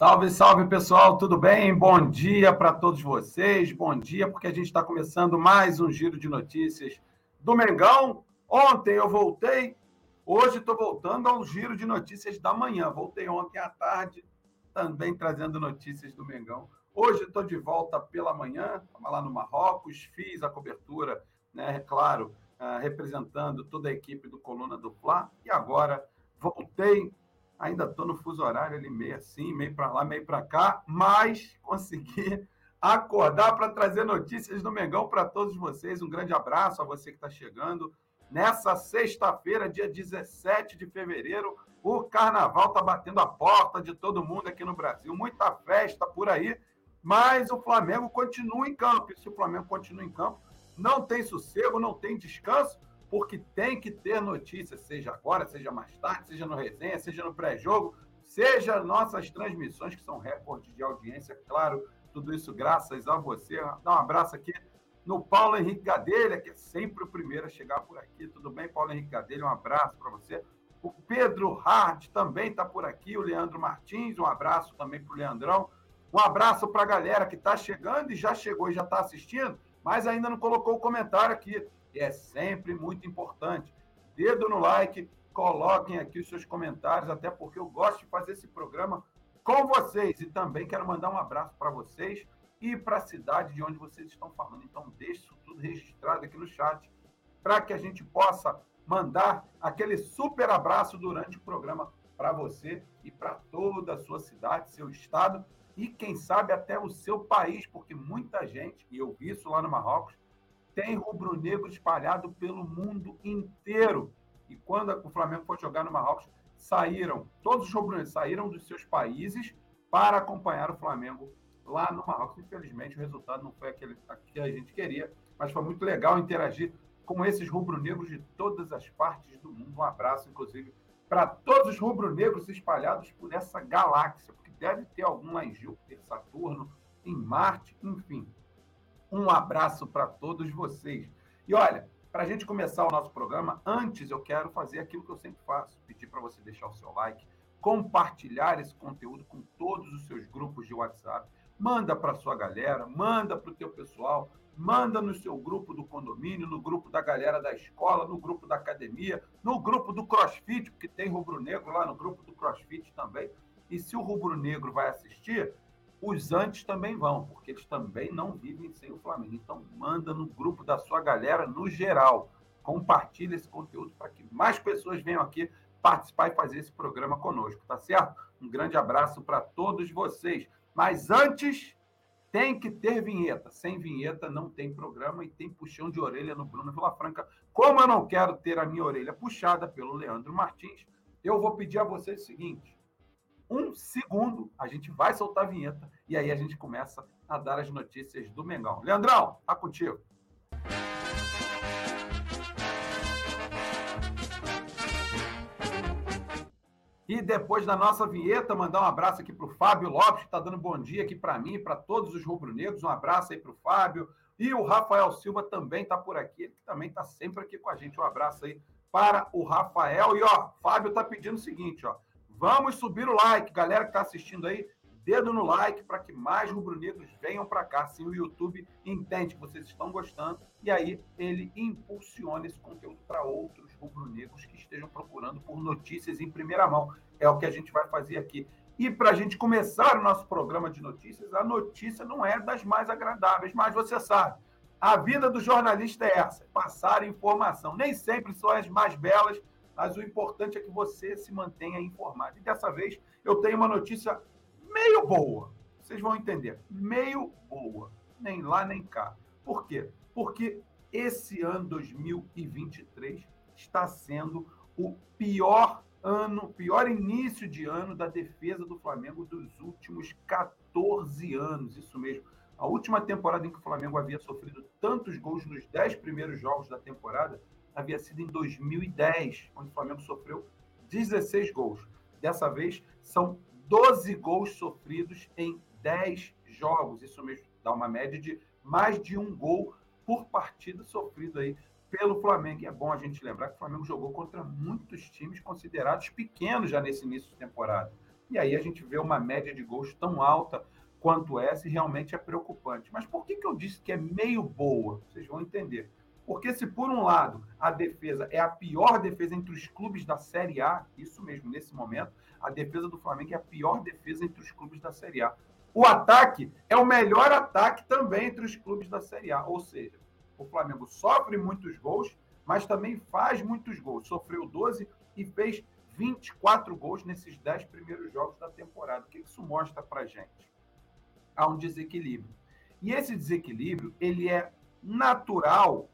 Salve, salve pessoal, tudo bem? Bom dia para todos vocês. Bom dia, porque a gente está começando mais um giro de notícias do Mengão. Ontem eu voltei, hoje estou voltando ao giro de notícias da manhã. Voltei ontem à tarde, também trazendo notícias do Mengão. Hoje estou de volta pela manhã, estava lá no Marrocos, fiz a cobertura, né, é claro, uh, representando toda a equipe do Coluna do e agora voltei Ainda estou no fuso horário ali, meio assim, meio para lá, meio para cá, mas consegui acordar para trazer notícias do Mengão para todos vocês. Um grande abraço a você que está chegando. Nessa sexta-feira, dia 17 de fevereiro, o carnaval está batendo a porta de todo mundo aqui no Brasil. Muita festa por aí, mas o Flamengo continua em campo. E se o Flamengo continua em campo, não tem sossego, não tem descanso porque tem que ter notícia, seja agora, seja mais tarde, seja no resenha, seja no pré-jogo, seja nossas transmissões, que são recordes de audiência, claro, tudo isso graças a você. Dá um abraço aqui no Paulo Henrique Gadelha, que é sempre o primeiro a chegar por aqui. Tudo bem, Paulo Henrique Gadelha? Um abraço para você. O Pedro Hart também está por aqui, o Leandro Martins, um abraço também para o Leandrão. Um abraço para a galera que está chegando e já chegou e já está assistindo, mas ainda não colocou o comentário aqui é sempre muito importante. Dedo no like, coloquem aqui os seus comentários, até porque eu gosto de fazer esse programa com vocês. E também quero mandar um abraço para vocês e para a cidade de onde vocês estão falando. Então, deixe isso tudo registrado aqui no chat, para que a gente possa mandar aquele super abraço durante o programa para você e para toda a sua cidade, seu estado e, quem sabe, até o seu país, porque muita gente, e eu vi isso lá no Marrocos, tem rubro-negro espalhado pelo mundo inteiro. E quando o Flamengo foi jogar no Marrocos, saíram, todos os rubro-negros saíram dos seus países para acompanhar o Flamengo lá no Marrocos. Infelizmente, o resultado não foi aquele que a gente queria, mas foi muito legal interagir com esses rubro-negros de todas as partes do mundo. Um abraço, inclusive, para todos os rubro-negros espalhados por essa galáxia, porque deve ter algum lá em Júpiter, Saturno, em Marte, enfim. Um abraço para todos vocês. E olha, para a gente começar o nosso programa, antes eu quero fazer aquilo que eu sempre faço: pedir para você deixar o seu like, compartilhar esse conteúdo com todos os seus grupos de WhatsApp. Manda para sua galera, manda para o teu pessoal, manda no seu grupo do condomínio, no grupo da galera da escola, no grupo da academia, no grupo do CrossFit, porque tem rubro-negro lá no grupo do CrossFit também. E se o rubro-negro vai assistir, os antes também vão, porque eles também não vivem sem o Flamengo. Então, manda no grupo da sua galera, no geral. Compartilha esse conteúdo para que mais pessoas venham aqui participar e fazer esse programa conosco, tá certo? Um grande abraço para todos vocês. Mas antes, tem que ter vinheta. Sem vinheta não tem programa e tem puxão de orelha no Bruno Vilafranca. Como eu não quero ter a minha orelha puxada pelo Leandro Martins, eu vou pedir a vocês o seguinte: um segundo, a gente vai soltar a vinheta e aí a gente começa a dar as notícias do Mengão. Leandrão, tá contigo. E depois da nossa vinheta, mandar um abraço aqui para o Fábio Lopes, que está dando bom dia aqui para mim para todos os rubro-negros. Um abraço aí para o Fábio. E o Rafael Silva também está por aqui, ele também está sempre aqui com a gente. Um abraço aí para o Rafael. E ó, Fábio está pedindo o seguinte, ó. Vamos subir o like, galera que está assistindo aí, dedo no like para que mais rubro-negros venham para cá. Assim o YouTube entende que vocês estão gostando e aí ele impulsiona esse conteúdo para outros rubro-negros que estejam procurando por notícias em primeira mão. É o que a gente vai fazer aqui. E para a gente começar o nosso programa de notícias, a notícia não é das mais agradáveis, mas você sabe, a vida do jornalista é essa: passar informação. Nem sempre são as mais belas, mas o importante é que você se mantenha informado. E dessa vez eu tenho uma notícia meio boa. Vocês vão entender. Meio boa. Nem lá nem cá. Por quê? Porque esse ano 2023 está sendo o pior ano, pior início de ano da defesa do Flamengo dos últimos 14 anos. Isso mesmo. A última temporada em que o Flamengo havia sofrido tantos gols nos 10 primeiros jogos da temporada havia sido em 2010, onde o Flamengo sofreu 16 gols. Dessa vez, são 12 gols sofridos em 10 jogos. Isso mesmo dá uma média de mais de um gol por partida sofrido aí pelo Flamengo. E é bom a gente lembrar que o Flamengo jogou contra muitos times considerados pequenos já nesse início de temporada. E aí a gente vê uma média de gols tão alta quanto essa e realmente é preocupante. Mas por que, que eu disse que é meio boa? Vocês vão entender. Porque se por um lado a defesa é a pior defesa entre os clubes da Série A, isso mesmo, nesse momento, a defesa do Flamengo é a pior defesa entre os clubes da Série A. O ataque é o melhor ataque também entre os clubes da Série A. Ou seja, o Flamengo sofre muitos gols, mas também faz muitos gols. Sofreu 12 e fez 24 gols nesses 10 primeiros jogos da temporada. O que isso mostra para gente? Há um desequilíbrio. E esse desequilíbrio ele é natural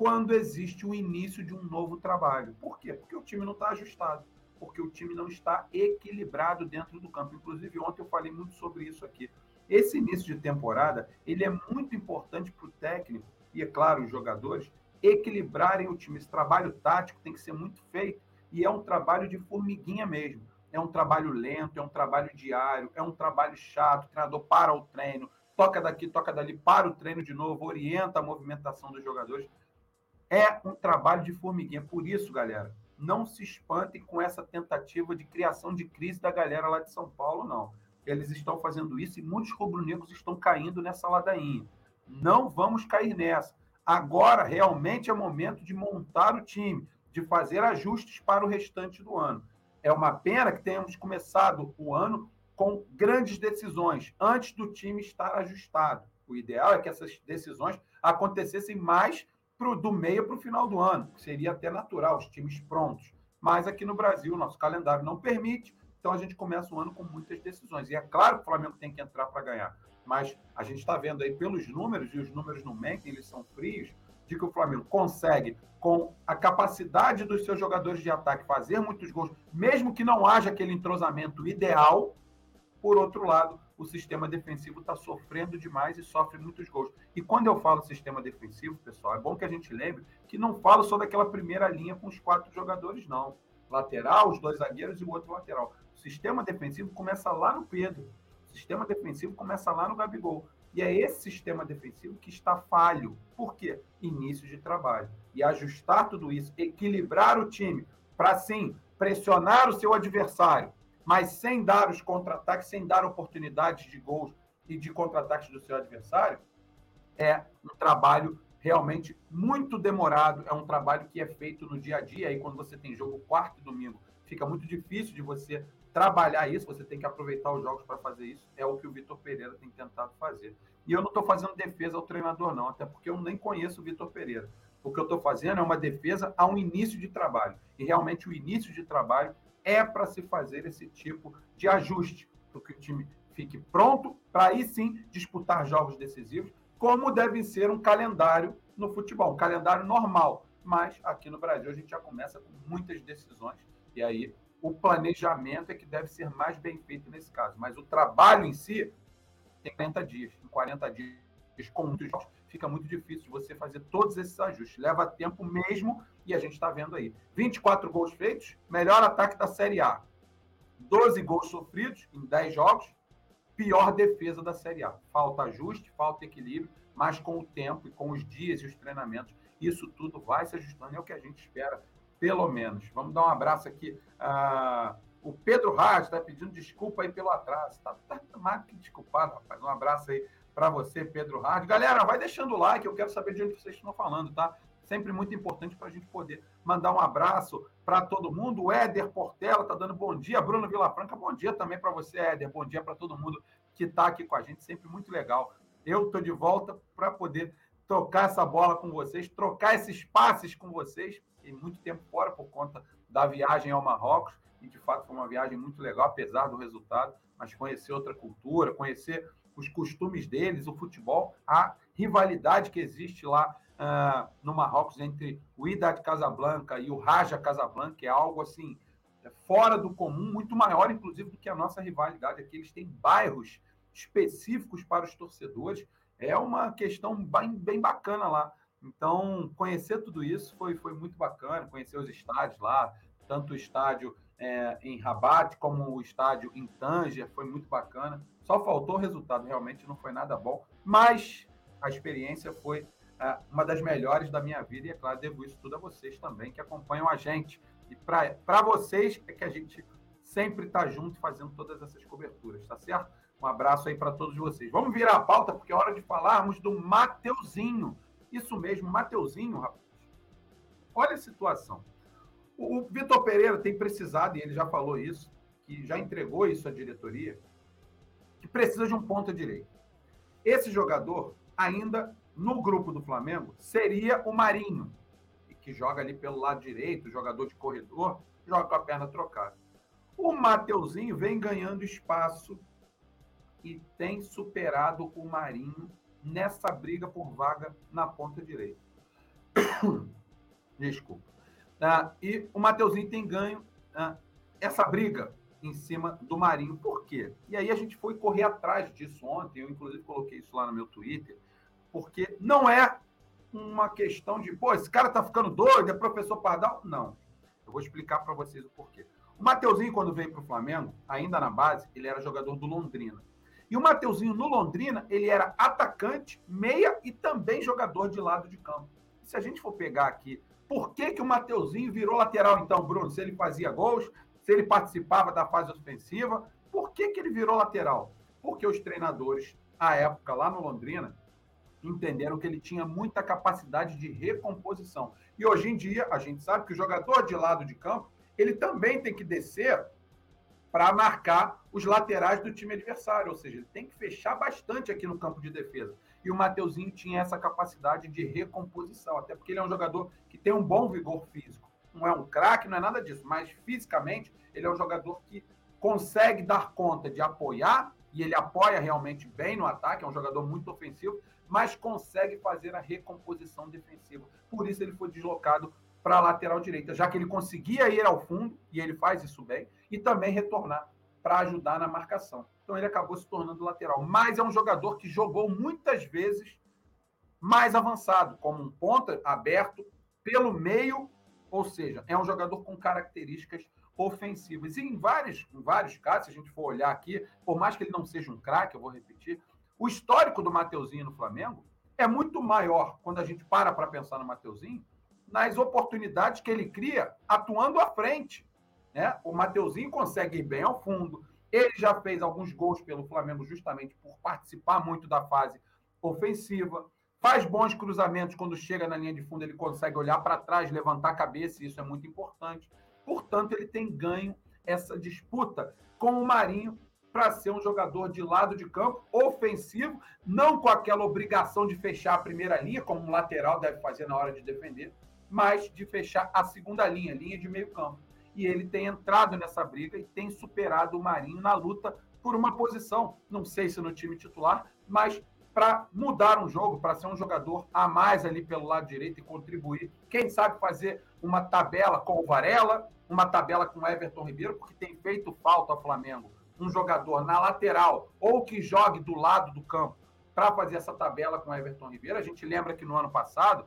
quando existe o início de um novo trabalho. Por quê? Porque o time não está ajustado, porque o time não está equilibrado dentro do campo. Inclusive, ontem eu falei muito sobre isso aqui. Esse início de temporada ele é muito importante para o técnico e, é claro, os jogadores equilibrarem o time. Esse trabalho tático tem que ser muito feito e é um trabalho de formiguinha mesmo. É um trabalho lento, é um trabalho diário, é um trabalho chato. O treinador para o treino, toca daqui, toca dali, para o treino de novo, orienta a movimentação dos jogadores. É um trabalho de formiguinha. Por isso, galera, não se espantem com essa tentativa de criação de crise da galera lá de São Paulo, não. Eles estão fazendo isso e muitos rubro-negros estão caindo nessa ladainha. Não vamos cair nessa. Agora realmente é momento de montar o time, de fazer ajustes para o restante do ano. É uma pena que tenhamos começado o ano com grandes decisões, antes do time estar ajustado. O ideal é que essas decisões acontecessem mais pro, do meio para o final do ano, que seria até natural, os times prontos. Mas aqui no Brasil, nosso calendário não permite, então a gente começa o ano com muitas decisões. E é claro que o Flamengo tem que entrar para ganhar. Mas a gente está vendo aí pelos números, e os números não mentem, eles são frios, de que o Flamengo consegue, com a capacidade dos seus jogadores de ataque, fazer muitos gols, mesmo que não haja aquele entrosamento ideal. Por outro lado, o sistema defensivo está sofrendo demais e sofre muitos gols. E quando eu falo sistema defensivo, pessoal, é bom que a gente lembre que não falo só daquela primeira linha com os quatro jogadores, não. Lateral, os dois zagueiros e o outro lateral. O sistema defensivo começa lá no Pedro. O sistema defensivo começa lá no Gabigol. E é esse sistema defensivo que está falho. Por quê? Início de trabalho. E ajustar tudo isso, equilibrar o time para, sim, pressionar o seu adversário, mas sem dar os contra-ataques, sem dar oportunidades de gols e de contra-ataques do seu adversário, é um trabalho realmente muito demorado, é um trabalho que é feito no dia a dia. Aí, quando você tem jogo quarto e domingo, fica muito difícil de você trabalhar isso, você tem que aproveitar os jogos para fazer isso. É o que o Vitor Pereira tem tentado fazer. E eu não estou fazendo defesa ao treinador, não, até porque eu nem conheço o Vitor Pereira. O que eu estou fazendo é uma defesa a um início de trabalho. E realmente o início de trabalho é para se fazer esse tipo de ajuste, para que o time fique pronto para aí sim disputar jogos decisivos, como deve ser um calendário no futebol, um calendário normal. Mas aqui no Brasil a gente já começa com muitas decisões, e aí o planejamento é que deve ser mais bem feito nesse caso. Mas o trabalho em si tem 40 dias. Em 40 dias, com muitos jogos, fica muito difícil de você fazer todos esses ajustes. Leva tempo mesmo e a gente está vendo aí. 24 gols feitos, melhor ataque da Série A. 12 gols sofridos em 10 jogos, pior defesa da Série A. Falta ajuste, falta equilíbrio, mas com o tempo e com os dias e os treinamentos, isso tudo vai se ajustando. É o que a gente espera pelo menos. Vamos dar um abraço aqui. Ah, o Pedro Raj está pedindo desculpa aí pelo atraso. Está tá mais que desculpado, rapaz. Um abraço aí para você, Pedro Raj. Galera, vai deixando o like, eu quero saber de onde vocês estão falando, tá? Sempre muito importante para a gente poder mandar um abraço para todo mundo. O Éder Portela está dando bom dia. Bruno Vilafranca, bom dia também para você, Éder. Bom dia para todo mundo que está aqui com a gente. Sempre muito legal. Eu estou de volta para poder trocar essa bola com vocês, trocar esses passes com vocês, fiquei muito tempo fora por conta da viagem ao Marrocos, e de fato foi uma viagem muito legal, apesar do resultado, mas conhecer outra cultura, conhecer os costumes deles, o futebol, a rivalidade que existe lá uh, no Marrocos entre o Idad Casablanca e o Raja Casablanca, é algo assim é fora do comum, muito maior, inclusive, do que a nossa rivalidade aqui. Eles têm bairros específicos para os torcedores. É uma questão bem, bem bacana lá. Então, conhecer tudo isso foi, foi muito bacana, conhecer os estádios lá, tanto o estádio é, em Rabat como o estádio em Tanger, foi muito bacana. Só faltou o resultado, realmente não foi nada bom, mas a experiência foi é, uma das melhores da minha vida e, é claro, devo isso tudo a vocês também que acompanham a gente. E para vocês é que a gente sempre está junto fazendo todas essas coberturas, tá certo? Um abraço aí para todos vocês. Vamos virar a pauta, porque é hora de falarmos do Mateuzinho. Isso mesmo, Mateuzinho, rapaz. Olha a situação. O Vitor Pereira tem precisado, e ele já falou isso, que já entregou isso à diretoria, que precisa de um ponta direito. Esse jogador, ainda no grupo do Flamengo, seria o Marinho, que joga ali pelo lado direito, jogador de corredor, joga com a perna trocada. O Mateuzinho vem ganhando espaço e tem superado o Marinho nessa briga por vaga na ponta direita. Desculpa. Ah, e o Mateuzinho tem ganho ah, essa briga em cima do Marinho. Por quê? E aí a gente foi correr atrás disso ontem, eu inclusive coloquei isso lá no meu Twitter, porque não é uma questão de, pô, esse cara tá ficando doido, é professor Pardal. Não. Eu vou explicar para vocês o porquê. O Mateuzinho, quando veio para o Flamengo, ainda na base, ele era jogador do Londrina. E o Mateuzinho, no Londrina, ele era atacante, meia e também jogador de lado de campo. Se a gente for pegar aqui, por que, que o Mateuzinho virou lateral, então, Bruno? Se ele fazia gols, se ele participava da fase ofensiva, por que, que ele virou lateral? Porque os treinadores, à época, lá no Londrina, entenderam que ele tinha muita capacidade de recomposição. E hoje em dia, a gente sabe que o jogador de lado de campo, ele também tem que descer para marcar os laterais do time adversário, ou seja, ele tem que fechar bastante aqui no campo de defesa. E o Mateuzinho tinha essa capacidade de recomposição, até porque ele é um jogador que tem um bom vigor físico. Não é um craque, não é nada disso, mas fisicamente ele é um jogador que consegue dar conta de apoiar, e ele apoia realmente bem no ataque, é um jogador muito ofensivo, mas consegue fazer a recomposição defensiva. Por isso ele foi deslocado para a lateral direita, já que ele conseguia ir ao fundo, e ele faz isso bem, e também retornar para ajudar na marcação. Então ele acabou se tornando lateral. Mas é um jogador que jogou muitas vezes mais avançado, como um ponta aberto pelo meio, ou seja, é um jogador com características ofensivas. E em vários, em vários casos, se a gente for olhar aqui, por mais que ele não seja um craque, eu vou repetir, o histórico do Mateuzinho no Flamengo é muito maior quando a gente para para pensar no Mateuzinho nas oportunidades que ele cria atuando à frente. Né? O Mateuzinho consegue ir bem ao fundo. Ele já fez alguns gols pelo Flamengo justamente por participar muito da fase ofensiva. Faz bons cruzamentos quando chega na linha de fundo, ele consegue olhar para trás, levantar a cabeça, e isso é muito importante. Portanto, ele tem ganho essa disputa com o Marinho para ser um jogador de lado de campo, ofensivo, não com aquela obrigação de fechar a primeira linha, como um lateral deve fazer na hora de defender, mas de fechar a segunda linha, linha de meio campo. E ele tem entrado nessa briga e tem superado o Marinho na luta por uma posição, não sei se no time titular, mas para mudar um jogo, para ser um jogador a mais ali pelo lado direito e contribuir. Quem sabe fazer uma tabela com o Varela, uma tabela com o Everton Ribeiro, porque tem feito falta ao Flamengo um jogador na lateral ou que jogue do lado do campo para fazer essa tabela com o Everton Ribeiro. A gente lembra que no ano passado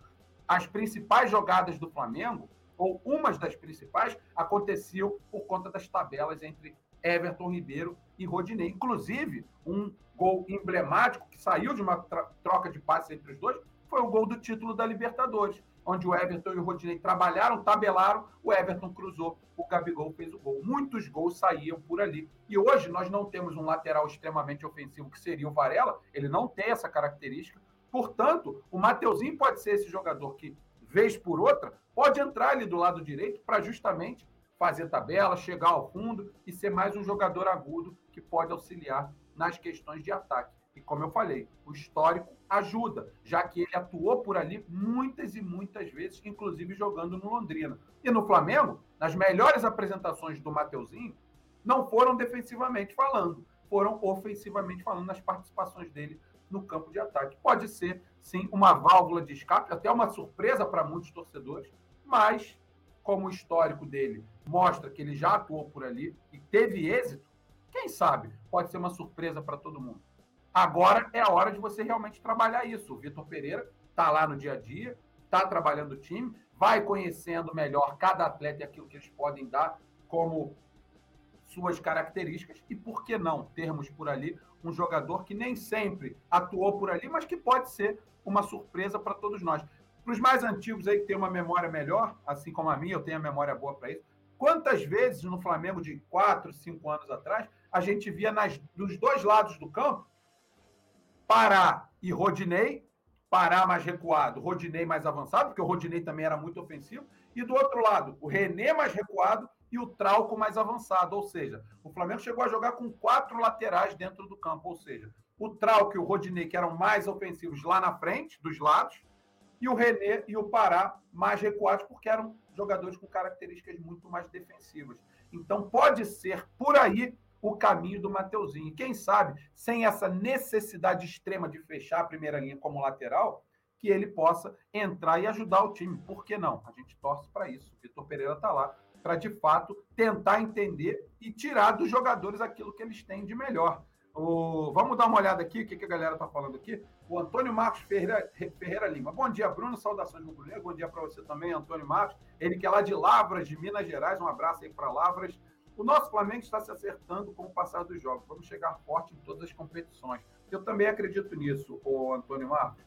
as principais jogadas do Flamengo, ou umas das principais, aconteciam por conta das tabelas entre Everton Ribeiro e Rodinei. Inclusive, um gol emblemático que saiu de uma troca de passes entre os dois foi o gol do título da Libertadores onde o Everton e o Rodinei trabalharam, tabelaram, o Everton cruzou, o Gabigol fez o gol. Muitos gols saíam por ali. E hoje nós não temos um lateral extremamente ofensivo que seria o Varela, ele não tem essa característica. Portanto, o Mateuzinho pode ser esse jogador que, vez por outra, pode entrar ali do lado direito para justamente fazer tabela, chegar ao fundo e ser mais um jogador agudo que pode auxiliar nas questões de ataque. E como eu falei, o histórico ajuda, já que ele atuou por ali muitas e muitas vezes, inclusive jogando no Londrina. E no Flamengo, nas melhores apresentações do Mateuzinho, não foram defensivamente falando, foram ofensivamente falando nas participações dele no campo de ataque. Pode ser, sim, uma válvula de escape, até uma surpresa para muitos torcedores, mas como o histórico dele mostra que ele já atuou por ali e teve êxito, quem sabe pode ser uma surpresa para todo mundo. Agora é a hora de você realmente trabalhar isso. O Vitor Pereira está lá no dia a dia, está trabalhando o time, vai conhecendo melhor cada atleta e aquilo que eles podem dar como suas características e por que não termos por ali um jogador que nem sempre atuou por ali, mas que pode ser uma surpresa para todos nós. Para os mais antigos aí que têm uma memória melhor, assim como a minha, eu tenho a memória boa para isso. Quantas vezes no Flamengo de quatro, cinco anos atrás, a gente via nas, dos dois lados do campo Pará e Rodinei, Pará mais recuado, Rodinei mais avançado, porque o Rodinei também era muito ofensivo, e do outro lado, o René mais recuado e o Trauco mais avançado. Ou seja, o Flamengo chegou a jogar com quatro laterais dentro do campo. Ou seja, o Trauco e o Rodinei, que eram mais ofensivos lá na frente, dos lados, e o René e o Pará mais recuados, porque eram jogadores com características muito mais defensivas. Então, pode ser por aí o caminho do Mateuzinho. Quem sabe, sem essa necessidade extrema de fechar a primeira linha como lateral, que ele possa entrar e ajudar o time. Por que não? A gente torce para isso. O Vitor Pereira está lá para, de fato, tentar entender e tirar dos jogadores aquilo que eles têm de melhor. O... Vamos dar uma olhada aqui, o que, a galera está falando aqui. O Antônio Marcos Ferreira, Ferreira Lima. Bom dia, Bruno. Saudações, Bruno. Bom dia para você também, Antônio Marcos. Ele que é lá de Lavras, de Minas Gerais. Um abraço aí para Lavras. O nosso Flamengo está se acertando com o passar dos jogos. Vamos chegar forte em todas as competições. Eu também acredito nisso, o Antônio Marcos.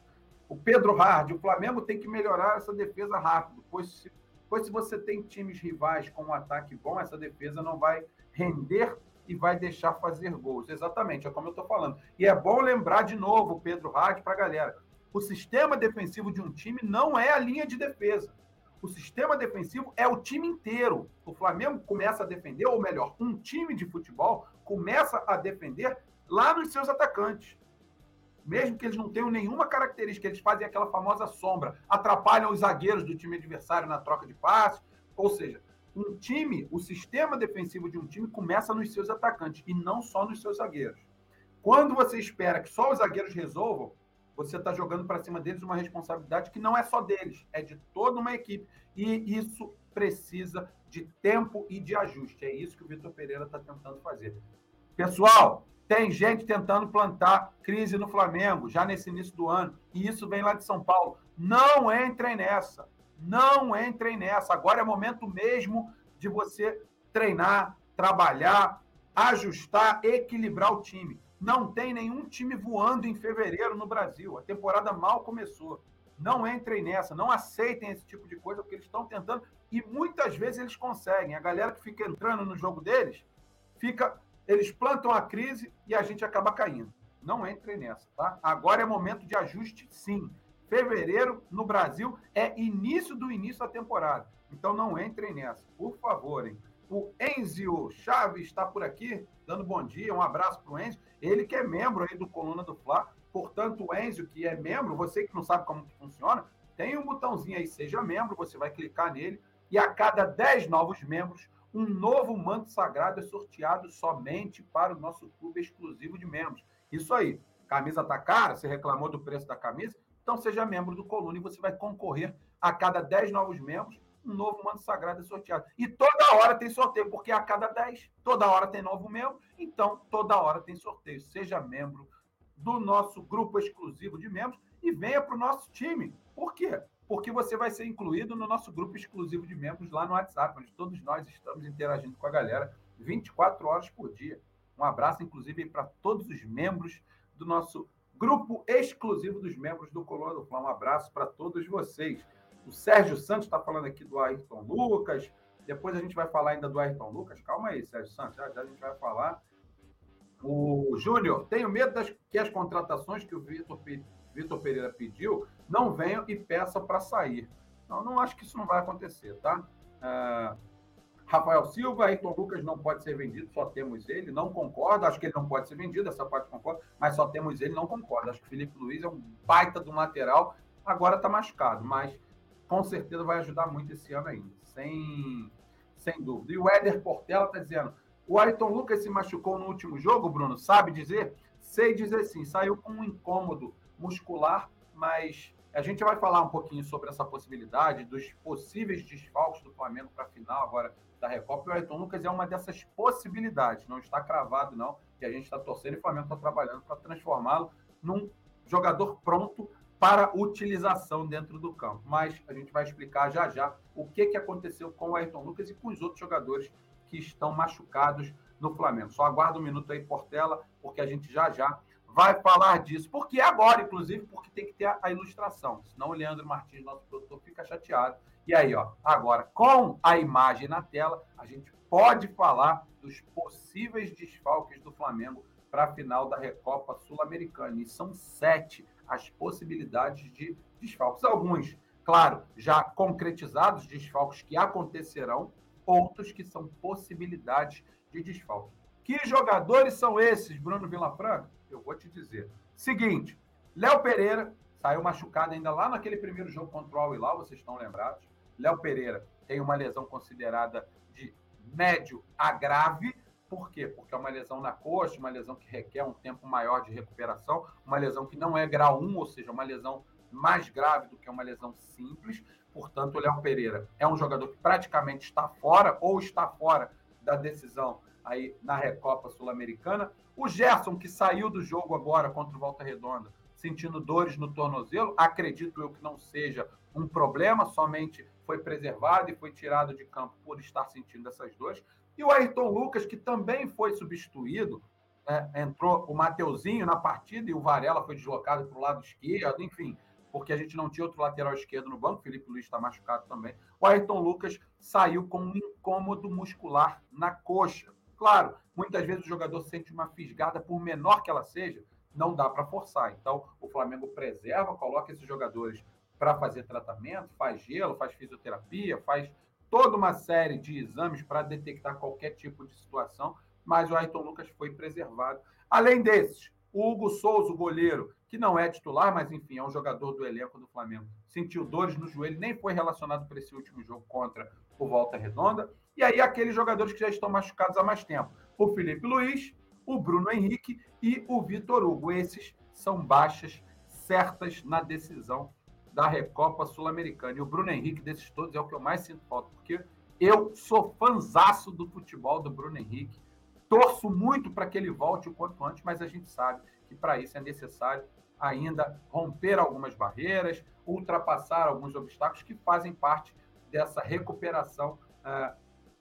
O Pedro Hard, o Flamengo tem que melhorar essa defesa rápido, pois se, pois se você tem times rivais com um ataque bom, essa defesa não vai render e vai deixar fazer gols. Exatamente, é como eu estou falando. E é bom lembrar de novo, Pedro Hard, para a galera: o sistema defensivo de um time não é a linha de defesa. O sistema defensivo é o time inteiro. O Flamengo começa a defender, ou melhor, um time de futebol começa a defender lá nos seus atacantes. Mesmo que eles não tenham nenhuma característica, eles fazem aquela famosa sombra, atrapalham os zagueiros do time adversário na troca de passes. Ou seja, um time, o sistema defensivo de um time começa nos seus atacantes e não só nos seus zagueiros. Quando você espera que só os zagueiros resolvam, você está jogando para cima deles uma responsabilidade que não é só deles, é de toda uma equipe. E isso precisa de tempo e de ajuste. É isso que o Vitor Pereira está tentando fazer. Pessoal, tem gente tentando plantar crise no Flamengo já nesse início do ano. E isso vem lá de São Paulo. Não entrem nessa. Não entrem nessa. Agora é momento mesmo de você treinar, trabalhar, ajustar, equilibrar o time. Não tem nenhum time voando em fevereiro no Brasil. A temporada mal começou. Não entrem nessa, não aceitem esse tipo de coisa, porque eles estão tentando e muitas vezes eles conseguem. A galera que fica entrando no jogo deles, fica, eles plantam a crise e a gente acaba caindo. Não entrem nessa, tá? Agora é momento de ajuste, sim. Fevereiro no Brasil é início do início da temporada. Então não entrem nessa, por favor, hein? O Enzio Chaves está por aqui, dando bom dia, um abraço para o Enzio. Ele que é membro aí do Coluna do Fla. Portanto, o Enzio, que é membro, você que não sabe como funciona, tem um botãozinho aí, seja membro, você vai clicar nele e a cada 10 novos membros, um novo manto sagrado é sorteado somente para o nosso clube exclusivo de membros. Isso aí. Camisa tá cara, você reclamou do preço da camisa? Então seja membro do Coluna e você vai concorrer a cada 10 novos membros um novo manto sagrado é sorteado. E toda hora tem sorteio, porque a cada 10, toda hora tem novo membro, então toda hora tem sorteio. Seja membro do nosso grupo exclusivo de membros e venha para o nosso time. Por quê? Porque você vai ser incluído no nosso grupo exclusivo de membros lá no WhatsApp, onde todos nós estamos interagindo com a galera 24 horas por dia. Um abraço, inclusive, para todos os membros do nosso grupo exclusivo dos membros do Coluna do Fla. Um abraço para todos vocês. O Sérgio Santos está falando aqui do Ayrton Lucas. Depois a gente vai falar ainda do Ayrton Lucas. Calma aí, Sérgio Santos, já, já a gente vai falar. O Júnior, tenho medo das, que as contratações que o Vitor, Vitor Pereira pediu não venham e peçam para sair. Não, não acho que isso não vai acontecer, tá? Uh, Rafael Silva, Ayrton Lucas não pode ser vendido, só temos ele, não concordo, acho que ele não pode ser vendido, essa parte concordo, mas só temos ele, não concordo. Acho que Felipe Luiz é um baita do lateral, agora está machucado, mas com certeza vai ajudar muito esse ano ainda, sem, sem dúvida. E o Éder Portela está dizendo: o Ayrton Lucas se machucou no último jogo, Bruno? Sabe dizer? Sei dizer sim, saiu com um incômodo muscular, mas a gente vai falar um pouquinho sobre essa possibilidade dos possíveis desfalques do Flamengo para a final agora da Recopa. O Ayrton Lucas é uma dessas possibilidades, não está cravado, não. E a gente está torcendo e o Flamengo está trabalhando para transformá-lo num jogador pronto para utilização dentro do campo. Mas a gente vai explicar já já o que, que aconteceu com o Ayrton Lucas e com os outros jogadores que estão machucados no Flamengo. Só aguarda um minuto aí, Portela, porque a gente já já vai falar disso. Porque é agora, inclusive, porque tem que ter a, ilustração. Senão o Leandro Martins, nosso produtor, fica chateado E aí, ó, agora, com a imagem na tela, a gente pode falar dos possíveis desfalques do Flamengo para a final da Recopa Sul-Americana. E são sete as possibilidades de desfalques. Alguns, claro, já concretizados, desfalques que acontecerão, outros que são possibilidades de desfalque. Que jogadores são esses, Bruno Vilafranca? Eu vou te dizer. Seguinte, Léo Pereira saiu machucado ainda lá naquele primeiro jogo contra o Al vocês estão lembrados. Léo Pereira tem uma lesão considerada de médio a grave. Por quê? Porque é uma lesão na coxa, uma lesão que requer um tempo maior de recuperação, uma lesão que não é grau 1, ou seja, uma lesão mais grave do que uma lesão simples. Portanto, o Léo Pereira é um jogador que praticamente está fora ou está fora da decisão aí na Recopa Sul-Americana. O Gerson, que saiu do jogo agora contra o Volta Redonda, sentindo dores no tornozelo, acredito eu que não seja um problema, somente foi preservado e foi tirado de campo por estar sentindo essas dores. E o Ayrton Lucas, que também foi substituído, né? entrou o Mateuzinho na partida e o Varela foi deslocado para o lado esquerdo, enfim, porque a gente não tinha outro lateral esquerdo no banco, Felipe Luiz está machucado também. O Ayrton Lucas saiu com um incômodo muscular na coxa. Claro, muitas vezes o jogador sente uma fisgada, por menor que ela seja, não dá para forçar. Então, o Flamengo preserva, coloca esses jogadores para fazer tratamento, faz gelo, faz fisioterapia, faz toda uma série de exames para detectar qualquer tipo de situação, mas o Ayrton Lucas foi preservado. Além desses, o Hugo Souza, o goleiro, que não é titular, mas enfim, é um jogador do elenco do Flamengo, sentiu dores no joelho, nem foi relacionado para esse último jogo contra o Volta Redonda. E aí, aqueles jogadores que já estão machucados há mais tempo: o Felipe Luiz, o Bruno Henrique e o Vitor Hugo. Esses são baixas certas na decisão da Recopa Sul-Americana. E o Bruno Henrique, desses todos, é o que eu mais sinto falta, porque eu sou fanzaço do futebol do Bruno Henrique. Torço muito para que ele volte o quanto antes, mas a gente sabe que para isso é necessário ainda romper algumas barreiras, ultrapassar alguns obstáculos que fazem parte dessa recuperação uh,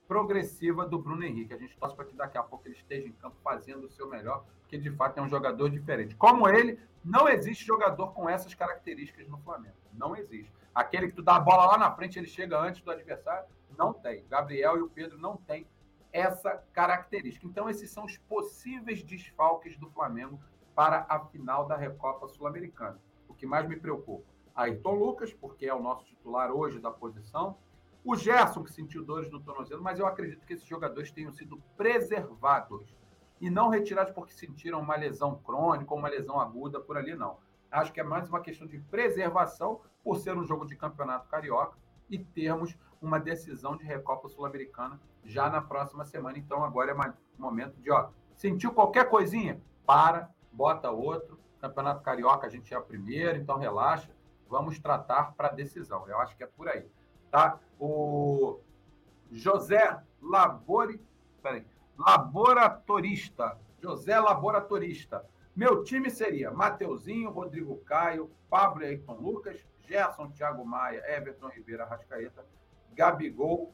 progressiva do Bruno Henrique. A gente torce para que daqui a pouco ele esteja em campo fazendo o seu melhor, porque de fato é um jogador diferente. Como ele, não existe jogador com essas características no Flamengo. Não existe. Aquele que tu dá a bola lá na frente, ele chega antes do adversário, não tem. Gabriel e o Pedro não têm essa característica. Então, esses são os possíveis desfalques do Flamengo para a final da Recopa Sul-Americana. O que mais me preocupa? Ayrton Lucas, porque é o nosso titular hoje da posição, o Gerson, que sentiu dores no tornozelo, mas eu acredito que esses jogadores tenham sido preservados e não retirados porque sentiram uma lesão crônica ou uma lesão aguda por ali, não. Acho que é mais uma questão de preservação por ser um jogo de campeonato carioca e termos uma decisão de Recopa Sul-Americana já na próxima semana. Então agora é momento de, ó, sentiu qualquer coisinha? Para, bota outro. Campeonato Carioca a gente é a primeira, então relaxa. Vamos tratar para a decisão. Eu acho que é por aí. Tá? O José Labori, peraí, Laboratorista. José Laboratorista. Meu time seria Mateuzinho, Rodrigo Caio, Pablo e Ayrton Lucas, Gerson, Thiago Maia, Everton Ribeira, Rascaeta, Gabigol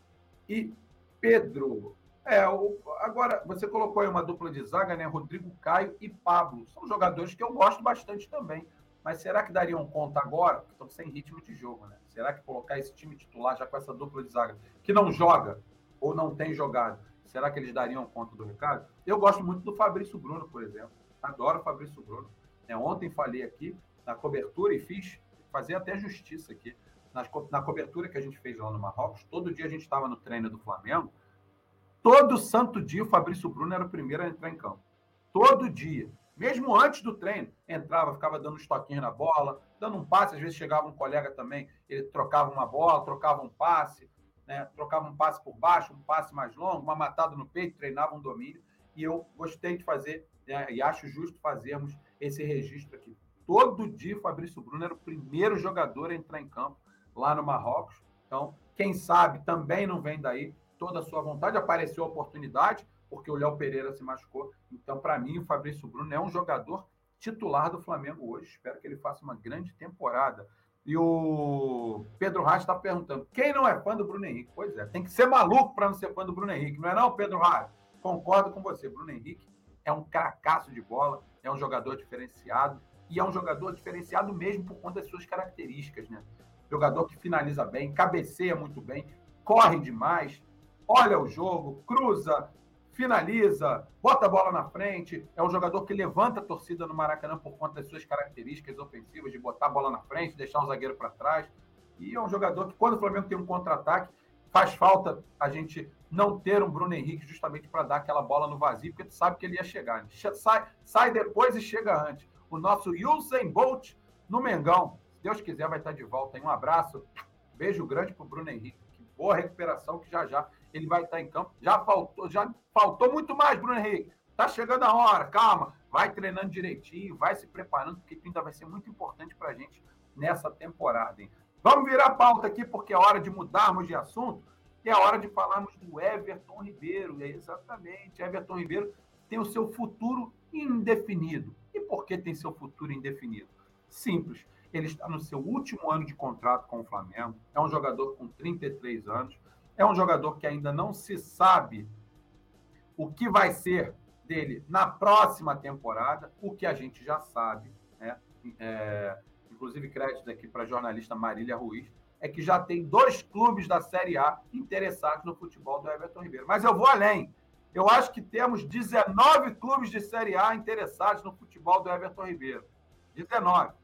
e Pedro. É, o, agora você colocou aí uma dupla de zaga, né? Rodrigo Caio e Pablo. São jogadores que eu gosto bastante também. Mas será que dariam conta agora? Estão sem ritmo de jogo, né? Será que colocar esse time titular já com essa dupla de zaga, que não joga ou não tem jogado, será que eles dariam conta do recado? Eu gosto muito do Fabrício Bruno, por exemplo. Adoro Fabrício Bruno. É, ontem falei aqui na cobertura e fiz fazer até justiça aqui. Na, na cobertura que a gente fez lá no Marrocos, todo dia a gente estava no treino do Flamengo. Todo santo dia o Fabrício Bruno era o primeiro a entrar em campo. Todo dia. Mesmo antes do treino, entrava, ficava dando uns toquinhos na bola, dando um passe. Às vezes chegava um colega também, ele trocava uma bola, trocava um passe, né? trocava um passe por baixo, um passe mais longo, uma matada no peito, treinava um domínio. E eu gostei de fazer, né? e acho justo fazermos esse registro aqui. Todo dia Fabrício Bruno era o primeiro jogador a entrar em campo lá no Marrocos. Então, quem sabe também não vem daí toda a sua vontade. Apareceu a oportunidade, porque o Léo Pereira se machucou. Então, para mim, o Fabrício Bruno é um jogador titular do Flamengo hoje. Espero que ele faça uma grande temporada. E o Pedro Reis está perguntando: quem não é fã do Bruno Henrique? Pois é, tem que ser maluco para não ser fã do Bruno Henrique, não é, não, Pedro Reis? Concordo com você. Bruno Henrique é um cracaço de bola, é um jogador diferenciado e é um jogador diferenciado mesmo por conta das suas características, né? Jogador que finaliza bem, cabeceia muito bem, corre demais, olha o jogo, cruza, finaliza, bota a bola na frente. É um jogador que levanta a torcida no Maracanã por conta das suas características ofensivas, de botar a bola na frente, deixar o zagueiro para trás. E é um jogador que, quando o Flamengo tem um contra-ataque, faz falta a gente não ter um Bruno Henrique justamente para dar aquela bola no vazio, porque tu sabe que ele ia chegar. Sai, sai depois e chega antes. O nosso Usain Bolt no Mengão. Se Deus quiser, vai estar de volta. Um abraço, beijo grande para o Bruno Henrique. Que boa recuperação que já já ele vai estar em campo. Já faltou, já faltou muito mais, Bruno Henrique. Tá chegando a hora, calma. Vai treinando direitinho, vai se preparando, porque ainda vai ser muito importante para a gente nessa temporada. Hein? Vamos virar pauta aqui, porque é hora de mudarmos de assunto e é hora de falarmos do Everton Ribeiro. É exatamente, Everton Ribeiro tem o seu futuro indefinido. E por que tem seu futuro indefinido? Simples. Ele está no seu último ano de contrato com o Flamengo. É um jogador com 33 anos. É um jogador que ainda não se sabe o que vai ser dele na próxima temporada, o que a gente já sabe, né? É, inclusive crédito aqui para a jornalista Marília Ruiz, é que já tem dois clubes da Série A interessados no futebol do Everton Ribeiro. Mas eu vou além. Eu acho que temos 19 clubes de Série A interessados no futebol do Everton Ribeiro. 19.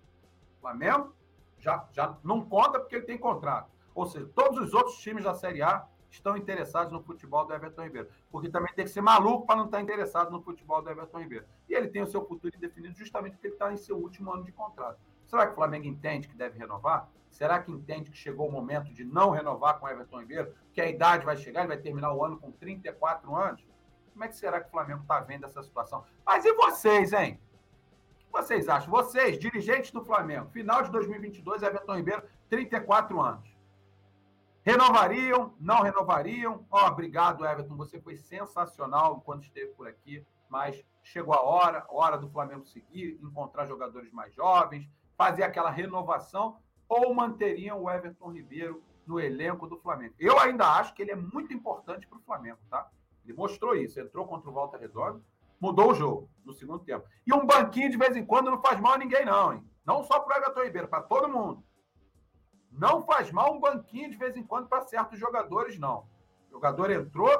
Flamengo já, já não conta porque ele tem contrato. Ou seja, todos os outros times da Série A estão interessados no futebol do Everton Ribeiro. Porque também tem que ser maluco para não estar interessado no futebol do Everton Ribeiro. E ele tem o seu futuro indefinido justamente porque ele está em seu último ano de contrato. Será que o Flamengo entende que deve renovar? Será que entende que chegou o momento de não renovar com Everton Ribeiro? Que a idade vai chegar, ele vai terminar o ano com 34 anos? Como é que será que o Flamengo está vendo essa situação? Mas e vocês, hein? O que vocês acham? Vocês, dirigentes do Flamengo, final de 2022, Everton Ribeiro, 34 anos. Renovariam? Não renovariam? Oh, obrigado, Everton. Você foi sensacional quando esteve por aqui, mas chegou a hora, hora do Flamengo seguir, encontrar jogadores mais jovens, fazer aquela renovação, ou manteriam o Everton Ribeiro no elenco do Flamengo? Eu ainda acho que ele é muito importante para o Flamengo, tá? Ele mostrou isso, entrou contra o Volta Redonda, mudou o jogo no segundo tempo. E um banquinho de vez em quando não faz mal a ninguém, não, hein? Não só para o Everton Ribeiro, para todo mundo. Não faz mal um banquinho de vez em quando para certos jogadores, não. O jogador entrou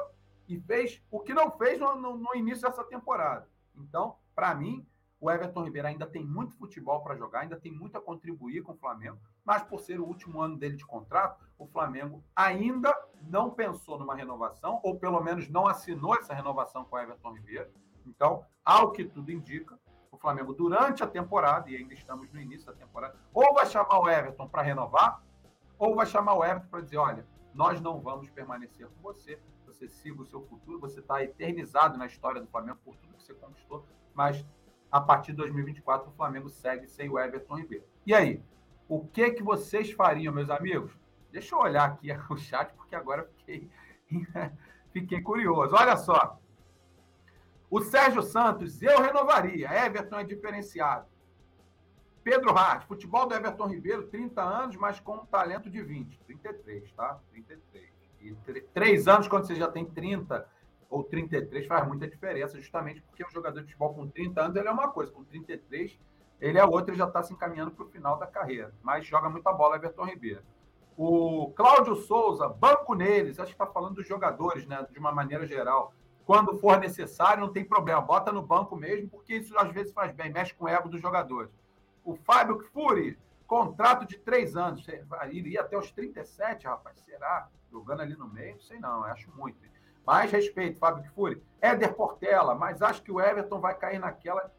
e fez o que não fez no, no, no início dessa temporada. Então, para mim, o Everton Ribeiro ainda tem muito futebol para jogar, ainda tem muito a contribuir com o Flamengo, mas por ser o último ano dele de contrato, o Flamengo ainda não pensou numa renovação, ou pelo menos não assinou essa renovação com o Everton Ribeiro. Então, ao que tudo indica, o Flamengo, durante a temporada, e ainda estamos no início da temporada, ou vai chamar o Everton para renovar, ou vai chamar o Everton para dizer: olha, nós não vamos permanecer com você, você siga o seu futuro, você está eternizado na história do Flamengo por tudo que você conquistou, mas a partir de 2024 o Flamengo segue sem o Everton Ribeiro. E aí, o que que vocês fariam, meus amigos? Deixa eu olhar aqui o chat, porque agora fiquei, fiquei curioso. Olha só. O Sérgio Santos, eu renovaria. Everton é diferenciado. Pedro Hart, futebol do Everton Ribeiro, 30 anos, mas com um talento de 20. 33, tá? 33. E 3 anos, quando você já tem 30 ou 33, faz muita diferença, justamente porque o jogador de futebol com 30 anos ele é uma coisa, com 33 ele é outro e já está se encaminhando para o final da carreira. Mas joga muita bola, Everton Ribeiro. O Cláudio Souza, banco neles, acho que está falando dos jogadores, né? De uma maneira geral quando for necessário, não tem problema. Bota no banco mesmo, porque isso às vezes faz bem, mexe com o ego dos jogadores. O Fábio Furi, contrato de três anos. Iria até os 37, rapaz. Será? Jogando ali no meio? Sei não, acho muito. Mais respeito, Fábio Furi. Éder Portela, mas acho que o Everton vai cair naquela.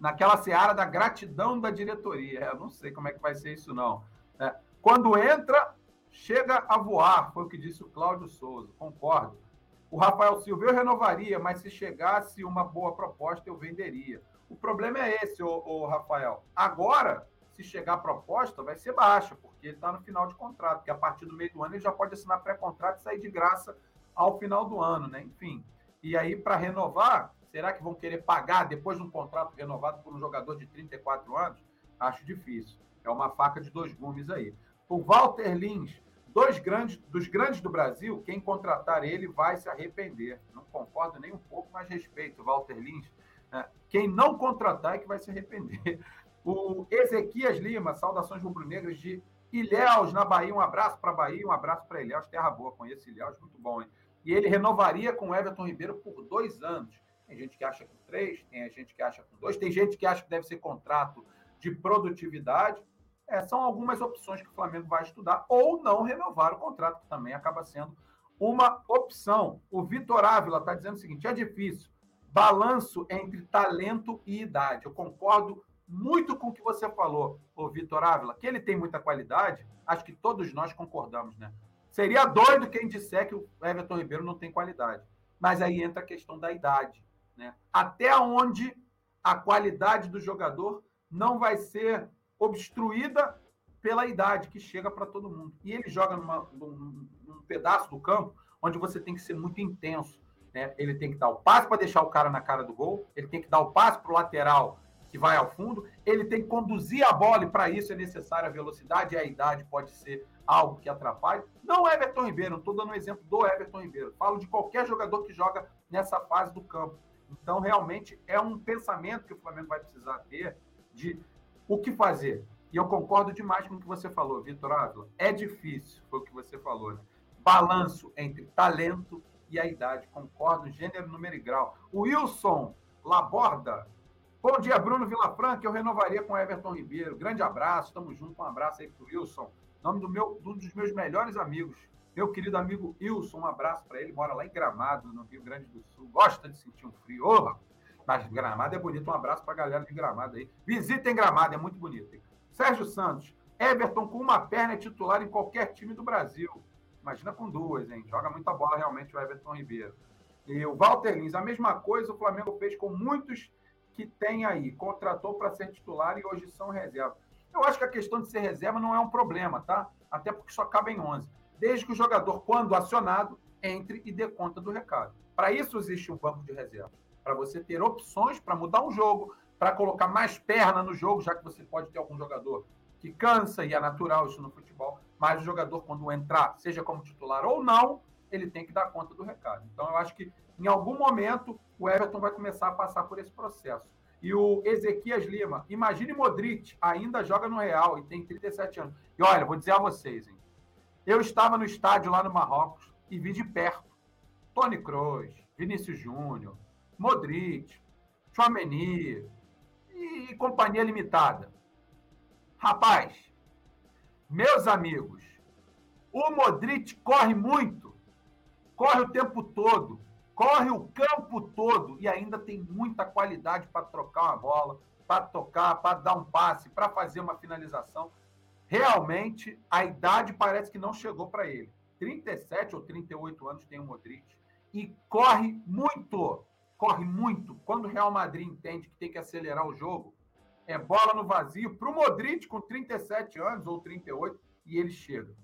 Naquela seara da gratidão da diretoria. Eu não sei como é que vai ser isso, não. É. Quando entra, chega a voar, foi o que disse o Cláudio Souza. Concordo. O Rafael Silva, eu renovaria, mas se chegasse uma boa proposta, eu venderia. O problema é esse, ô Rafael. Agora, se chegar a proposta, vai ser baixa, porque ele está no final de contrato, porque a partir do meio do ano ele já pode assinar pré-contrato e sair de graça ao final do ano, né? Enfim. E aí, para renovar, será que vão querer pagar depois de um contrato renovado por um jogador de 34 anos? Acho difícil. É uma faca de dois gumes aí. O Walter Lins, Dois grandes, dos grandes do Brasil, quem contratar ele vai se arrepender. Não concordo nem um pouco, mas respeito, Walter Lins. Né? Quem não contratar é que vai se arrepender. O Ezequias Lima, saudações rubro-negras de Ilhéus, na Bahia. Um abraço para Bahia, um abraço para Ilhéus. Terra boa, conheço Ilhéus, muito bom, hein? E ele renovaria com o Everton Ribeiro por dois anos. Tem gente que acha com três, tem gente que acha com dois, tem gente que acha que deve ser contrato de produtividade. É, são algumas opções que o Flamengo vai estudar, ou não renovar o contrato, que também acaba sendo uma opção. O Vitor Ávila está dizendo o seguinte: é difícil. Balanço entre talento e idade. Eu concordo muito com o que você falou, o Vitor Ávila, que ele tem muita qualidade, acho que todos nós concordamos, né? Seria doido quem disser que o Everton Ribeiro não tem qualidade. Mas aí entra a questão da idade. Né? Até onde a qualidade do jogador não vai ser obstruída pela idade que chega para todo mundo. E ele joga numa, num, num, pedaço do campo onde você tem que ser muito intenso. Né? Ele tem que dar o passe para deixar o cara na cara do gol, ele tem que dar o passe para o lateral que vai ao fundo, ele tem que conduzir a bola e para isso é necessária a velocidade e a idade pode ser algo que atrapalhe. Não Everton Ribeiro, não estou dando um exemplo do Everton Ribeiro, falo de qualquer jogador que joga nessa fase do campo. Então, realmente, é um pensamento que o Flamengo vai precisar ter de o que fazer. E eu concordo demais com o que você falou, Vitor Ávila. É difícil, foi o que você falou. Né? Balanço entre talento e a idade. Concordo, gênero, número e grau. O Wilson Laborda Bom dia, Bruno Vilafranca. Eu renovaria com Everton Ribeiro. Grande abraço, estamos juntos. Um abraço aí pro Wilson. Nome do meu, um dos meus melhores amigos. Meu querido amigo Wilson, um abraço para ele. Mora lá em Gramado, no Rio Grande do Sul. Gosta de sentir um frio. Oh, mas Gramado é bonito. Um abraço para a galera de Gramado aí. Visitem Gramado, é muito bonito. Hein? Sérgio Santos. Everton com uma perna é titular em qualquer time do Brasil. Imagina com duas, hein? Joga muita bola realmente o Everton Ribeiro. E o Walter Lins, a mesma coisa o Flamengo fez com muitos que tem aí, contratou para ser titular e hoje são reserva. Eu acho que a questão de ser reserva não é um problema, tá? Até porque só cabe em 11. Desde que o jogador, quando acionado, entre e dê conta do recado. Para isso existe um banco de reserva. Para você ter opções para mudar o jogo, para colocar mais perna no jogo, já que você pode ter algum jogador que cansa, e é natural isso no futebol, mas o jogador, quando entrar, seja como titular ou não, ele tem que dar conta do recado. Então, eu acho que em algum momento o Everton vai começar a passar por esse processo. E o Ezequias Lima, imagine Modric, ainda joga no Real e tem 37 anos. E olha, vou dizer a vocês, hein? Eu estava no estádio lá no Marrocos e vi de perto Tony Kroos, Vinícius Júnior, Modric, Chouameni e companhia limitada. Rapaz, meus amigos, o Modric corre muito, corre o tempo todo corre o campo todo e ainda tem muita qualidade para trocar uma bola, para tocar, para dar um passe, para fazer uma finalização. Realmente, a idade parece que não chegou para ele. 37 ou 38 anos tem o Modric e corre muito, corre muito. Quando o Real Madrid entende que tem que acelerar o jogo, é bola no vazio para o Modric com 37 anos ou 38 e ele chega.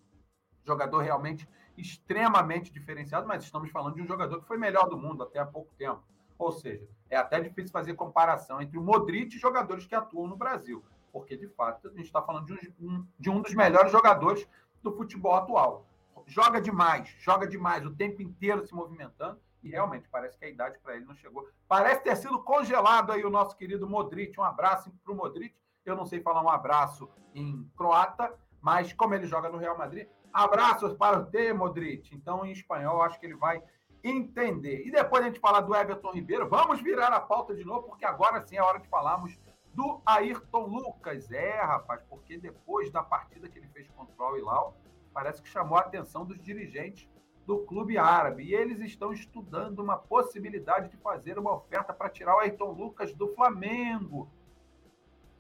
Jogador realmente extremamente diferenciado, mas estamos falando de um jogador que foi melhor do mundo até há pouco tempo. Ou seja, é até difícil fazer comparação entre o Modric e jogadores que atuam no Brasil, porque de fato a gente está falando de um, de um dos melhores jogadores do futebol atual. Joga demais, joga demais, o tempo inteiro se movimentando, e realmente parece que a idade para ele não chegou. Parece ter sido congelado aí o nosso querido Modric. Um abraço para o Modric. Eu não sei falar um abraço em croata, mas como ele joga no Real Madrid, Abraços para o Modric. Então, em espanhol, acho que ele vai entender. E depois a gente falar do Everton Ribeiro, vamos virar a pauta de novo, porque agora sim é hora de falarmos do Ayrton Lucas. É, rapaz, porque depois da partida que ele fez contra o Al-Hilal, parece que chamou a atenção dos dirigentes do clube árabe. E eles estão estudando uma possibilidade de fazer uma oferta para tirar o Ayrton Lucas do Flamengo.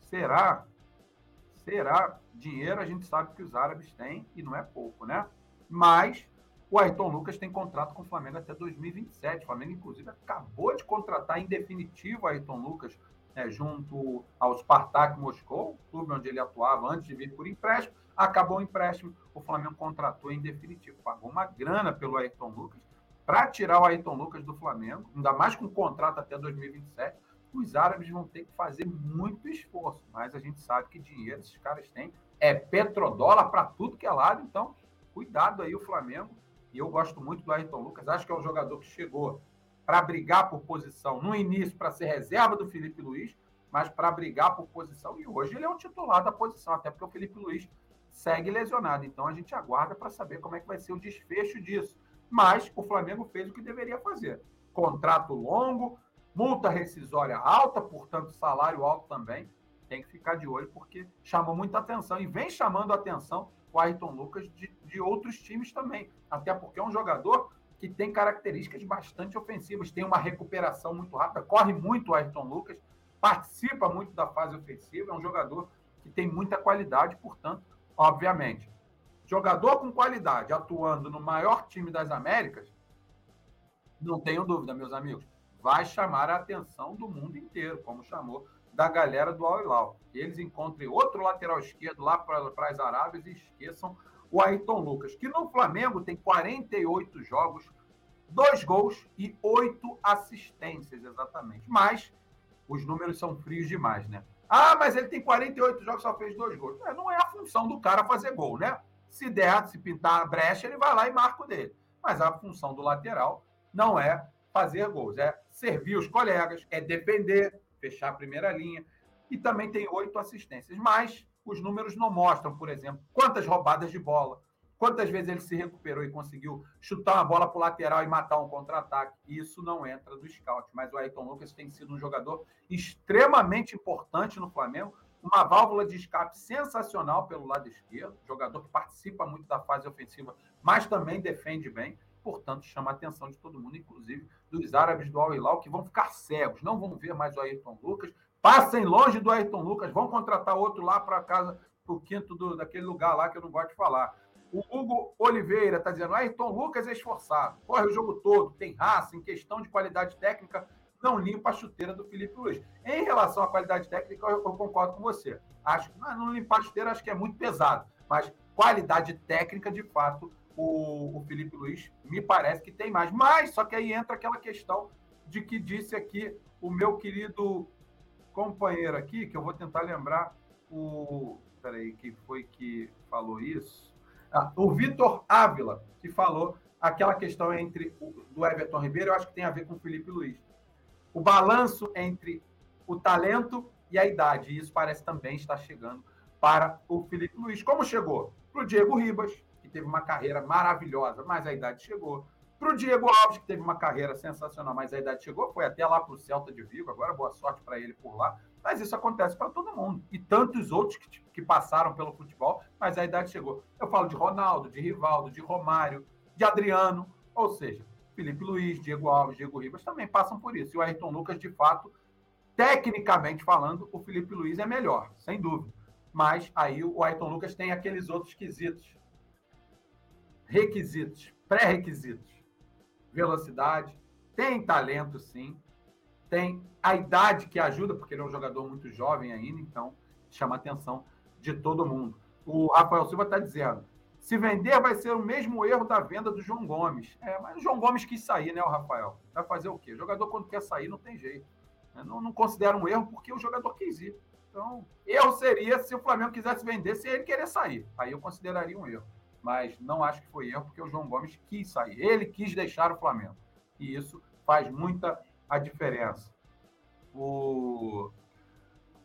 Será? Será? Dinheiro a gente sabe que os árabes têm e não é pouco, né? Mas o Ayrton Lucas tem contrato com o Flamengo até 2027. O Flamengo, inclusive, acabou de contratar em definitivo o Ayrton Lucas né, junto ao Spartak Moscou, clube onde ele atuava antes de vir por empréstimo. Acabou o empréstimo, o Flamengo contratou em definitivo, pagou uma grana pelo Ayrton Lucas para tirar o Ayrton Lucas do Flamengo, ainda mais com contrato até 2027 os árabes vão ter que fazer muito esforço, mas a gente sabe que dinheiro esses caras têm é petrodólar para tudo que é lado, então cuidado aí o Flamengo. E eu gosto muito do Ayrton Lucas, acho que é um jogador que chegou para brigar por posição no início para ser reserva do Felipe Luiz, mas para brigar por posição. E hoje ele é um titular da posição, até porque o Felipe Luiz segue lesionado. Então a gente aguarda para saber como é que vai ser o desfecho disso. Mas o Flamengo fez o que deveria fazer: contrato longo, multa rescisória alta, portanto, salário alto também. Tem que ficar de olho, porque chamou muita atenção e vem chamando atenção o Ayrton Lucas de, de outros times também. Até porque é um jogador que tem características bastante ofensivas, tem uma recuperação muito rápida, corre muito o Ayrton Lucas, participa muito da fase ofensiva, é um jogador que tem muita qualidade, portanto, obviamente, jogador com qualidade atuando no maior time das Américas, não tenho dúvida, meus amigos, vai chamar a atenção do mundo inteiro, como chamou da galera do Al Hilal. Eles encontrem outro lateral esquerdo lá para as Arábias e esqueçam o Ayrton Lucas, que no Flamengo tem 48 jogos, dois gols e oito assistências, exatamente. Mas os números são frios demais, né? Ah, mas ele tem 48 jogos, só fez dois gols. É, não é a função do cara fazer gol, né? Se der, se pintar a brecha, ele vai lá e marca o dele. Mas a função do lateral não é fazer gols, é servir os colegas, é defender, fechar a primeira linha. E também tem oito assistências. Mas os números não mostram, por exemplo, quantas roubadas de bola, quantas vezes ele se recuperou e conseguiu chutar uma bola para o lateral e matar um contra-ataque. Isso não entra do scout. Mas o Ayrton Lucas tem sido um jogador extremamente importante no Flamengo, uma válvula de escape sensacional pelo lado esquerdo, jogador que participa muito da fase ofensiva, mas também defende bem. Portanto, chama a atenção de todo mundo, inclusive dos árabes do Al Hilal, que vão ficar cegos, não vão ver mais o Ayrton Lucas, Passem longe do Ayrton Lucas, vão contratar outro lá para casa, para o quinto do, daquele lugar lá que eu não gosto de falar. O Hugo Oliveira está dizendo: Ayrton Lucas é esforçado, corre o jogo todo, tem raça, em questão de qualidade técnica, não limpa a chuteira do Felipe Luiz. Em relação à qualidade técnica, eu, eu concordo com você. Acho que não limpar a chuteira acho que é muito pesado, mas qualidade técnica, de fato, o, o Felipe Luiz me parece que tem mais. Mas só que aí entra aquela questão de que disse aqui o meu querido companheiro aqui, que eu vou tentar lembrar o. Peraí, quem foi que falou isso? Ah, o Vitor Ávila, que falou aquela questão entre o, do Everton Ribeiro, eu acho que tem a ver com o Felipe Luiz. O balanço entre o talento e a idade. E isso parece também estar chegando para o Felipe Luiz. Como chegou? Para o Diego Ribas, que teve uma carreira maravilhosa, mas a idade chegou. Para o Diego Alves, que teve uma carreira sensacional, mas a idade chegou, foi até lá para o Celta de Vigo, agora boa sorte para ele por lá. Mas isso acontece para todo mundo. E tantos outros que, que passaram pelo futebol, mas a idade chegou. Eu falo de Ronaldo, de Rivaldo, de Romário, de Adriano, ou seja, Felipe Luiz, Diego Alves, Diego Ribas também passam por isso. E o Ayrton Lucas, de fato, tecnicamente falando, o Felipe Luiz é melhor, sem dúvida. Mas aí o Ayrton Lucas tem aqueles outros quesitos, requisitos, pré-requisitos velocidade, tem talento sim, tem a idade que ajuda, porque ele é um jogador muito jovem ainda, então chama a atenção de todo mundo. O Rafael Silva está dizendo: se vender vai ser o mesmo erro da venda do João Gomes. É, mas o João Gomes quis sair, né, o Rafael? Vai fazer o quê? O jogador, quando quer sair, não tem jeito. Não, não considera um erro porque o jogador quis ir. Então, erro seria se o Flamengo quisesse vender sem ele querer sair. Aí eu consideraria um erro mas não acho que foi erro, porque o João Gomes quis sair. Ele quis deixar o Flamengo. E isso faz muita a diferença. O,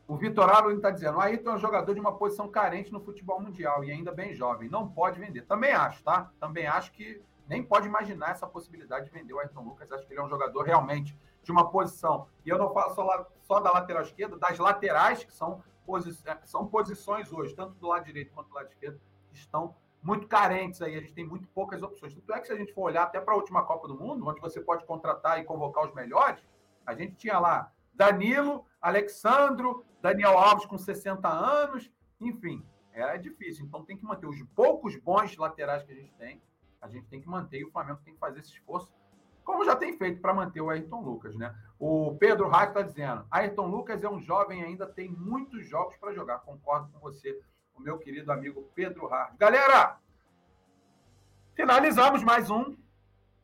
o Vitor Alves está dizendo: o Ayrton é um jogador de uma posição carente no futebol mundial e ainda bem jovem. Não pode vender. Também acho, tá? Também acho que nem pode imaginar essa possibilidade de vender o Ayrton Lucas. Acho que ele é um jogador realmente de uma posição. E eu não falo só, só da lateral esquerda, das laterais, que são, posi são posições hoje, tanto do lado direito quanto do lado esquerdo, que estão muito carentes aí, a gente tem muito poucas opções. Tanto é que se a gente for olhar até para a última Copa do Mundo, onde você pode contratar e convocar os melhores, a gente tinha lá Danilo, Alexandro, Daniel Alves com 60 anos, enfim, era difícil. Então tem que manter os poucos bons laterais que a gente tem, a gente tem que manter e o Flamengo tem que fazer esse esforço, como já tem feito para manter o Ayrton Lucas, né? O Pedro Rato está dizendo: Ayrton Lucas é um jovem ainda tem muitos jogos para jogar. Concordo com você o meu querido amigo Pedro Hard. Galera, finalizamos mais um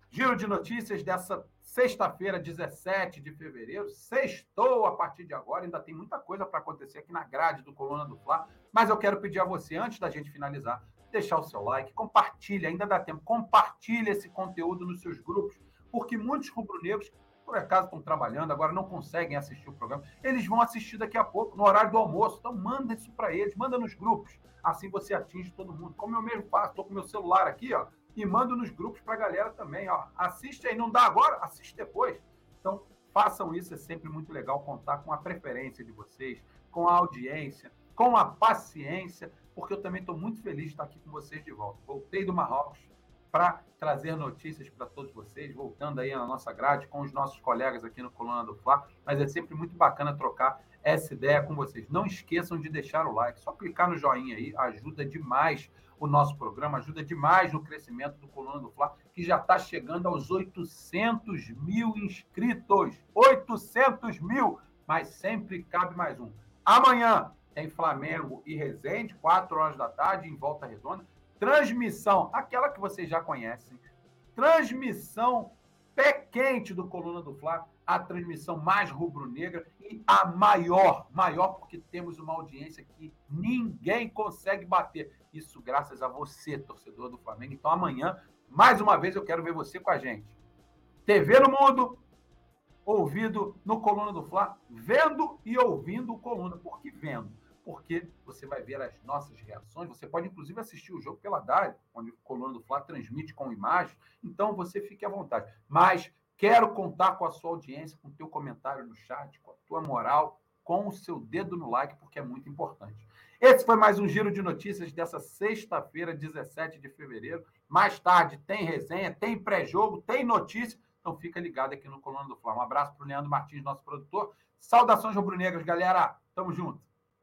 giro de notícias dessa sexta-feira, 17 de fevereiro. Sextou a partir de agora, ainda tem muita coisa para acontecer aqui na grade do Coluna do Fla, mas eu quero pedir a você, antes da gente finalizar, deixar o seu like, compartilhe, ainda dá tempo, compartilhe esse conteúdo nos seus grupos, porque muitos rubro-negros por acaso estão trabalhando, agora não conseguem assistir o programa, eles vão assistir daqui a pouco, no horário do almoço. Então, manda isso para eles, manda nos grupos. Assim você atinge todo mundo. Como eu mesmo faço, estou com meu celular aqui, ó, e mando nos grupos para a galera também. Ó. Assiste aí, não dá agora? Assiste depois. Então, façam isso, é sempre muito legal contar com a preferência de vocês, com a audiência, com a paciência, porque eu também estou muito feliz de estar aqui com vocês de volta. Voltei do Marrocos para trazer notícias para todos vocês, voltando aí na nossa grade com os nossos colegas aqui no Coluna do Fla, mas é sempre muito bacana trocar essa ideia com vocês. Não esqueçam de deixar o like, só clicar no joinha aí, ajuda demais o nosso programa, ajuda demais no crescimento do Coluna do Fla, que já está chegando aos 800 mil inscritos. 800 mil! Mas sempre cabe mais um. Amanhã tem Flamengo e Resende, 4 horas da tarde, em Volta Redonda. Transmissão, aquela que vocês já conhecem. Transmissão pé quente do Coluna do Fla, a transmissão mais rubro-negra e a maior, maior porque temos uma audiência que ninguém consegue bater. Isso graças a você, torcedor do Flamengo. Então amanhã, mais uma vez, eu quero ver você com a gente. TV no mundo, ouvido no Coluna do Fla, vendo e ouvindo o Coluna. Por que vendo? Porque você vai ver as nossas reações. Você pode, inclusive, assistir o jogo pela DARE, onde o Coluna do Fla transmite com imagem. Então, você fique à vontade. Mas quero contar com a sua audiência, com o teu comentário no chat, com a tua moral, com o seu dedo no like, porque é muito importante. Esse foi mais um giro de notícias dessa sexta-feira, 17 de fevereiro. Mais tarde tem resenha, tem pré-jogo, tem notícia. Então fica ligado aqui no Coluna do Fla. Um abraço para o Leandro Martins, nosso produtor. Saudações rubro-negras, galera. Tamo junto.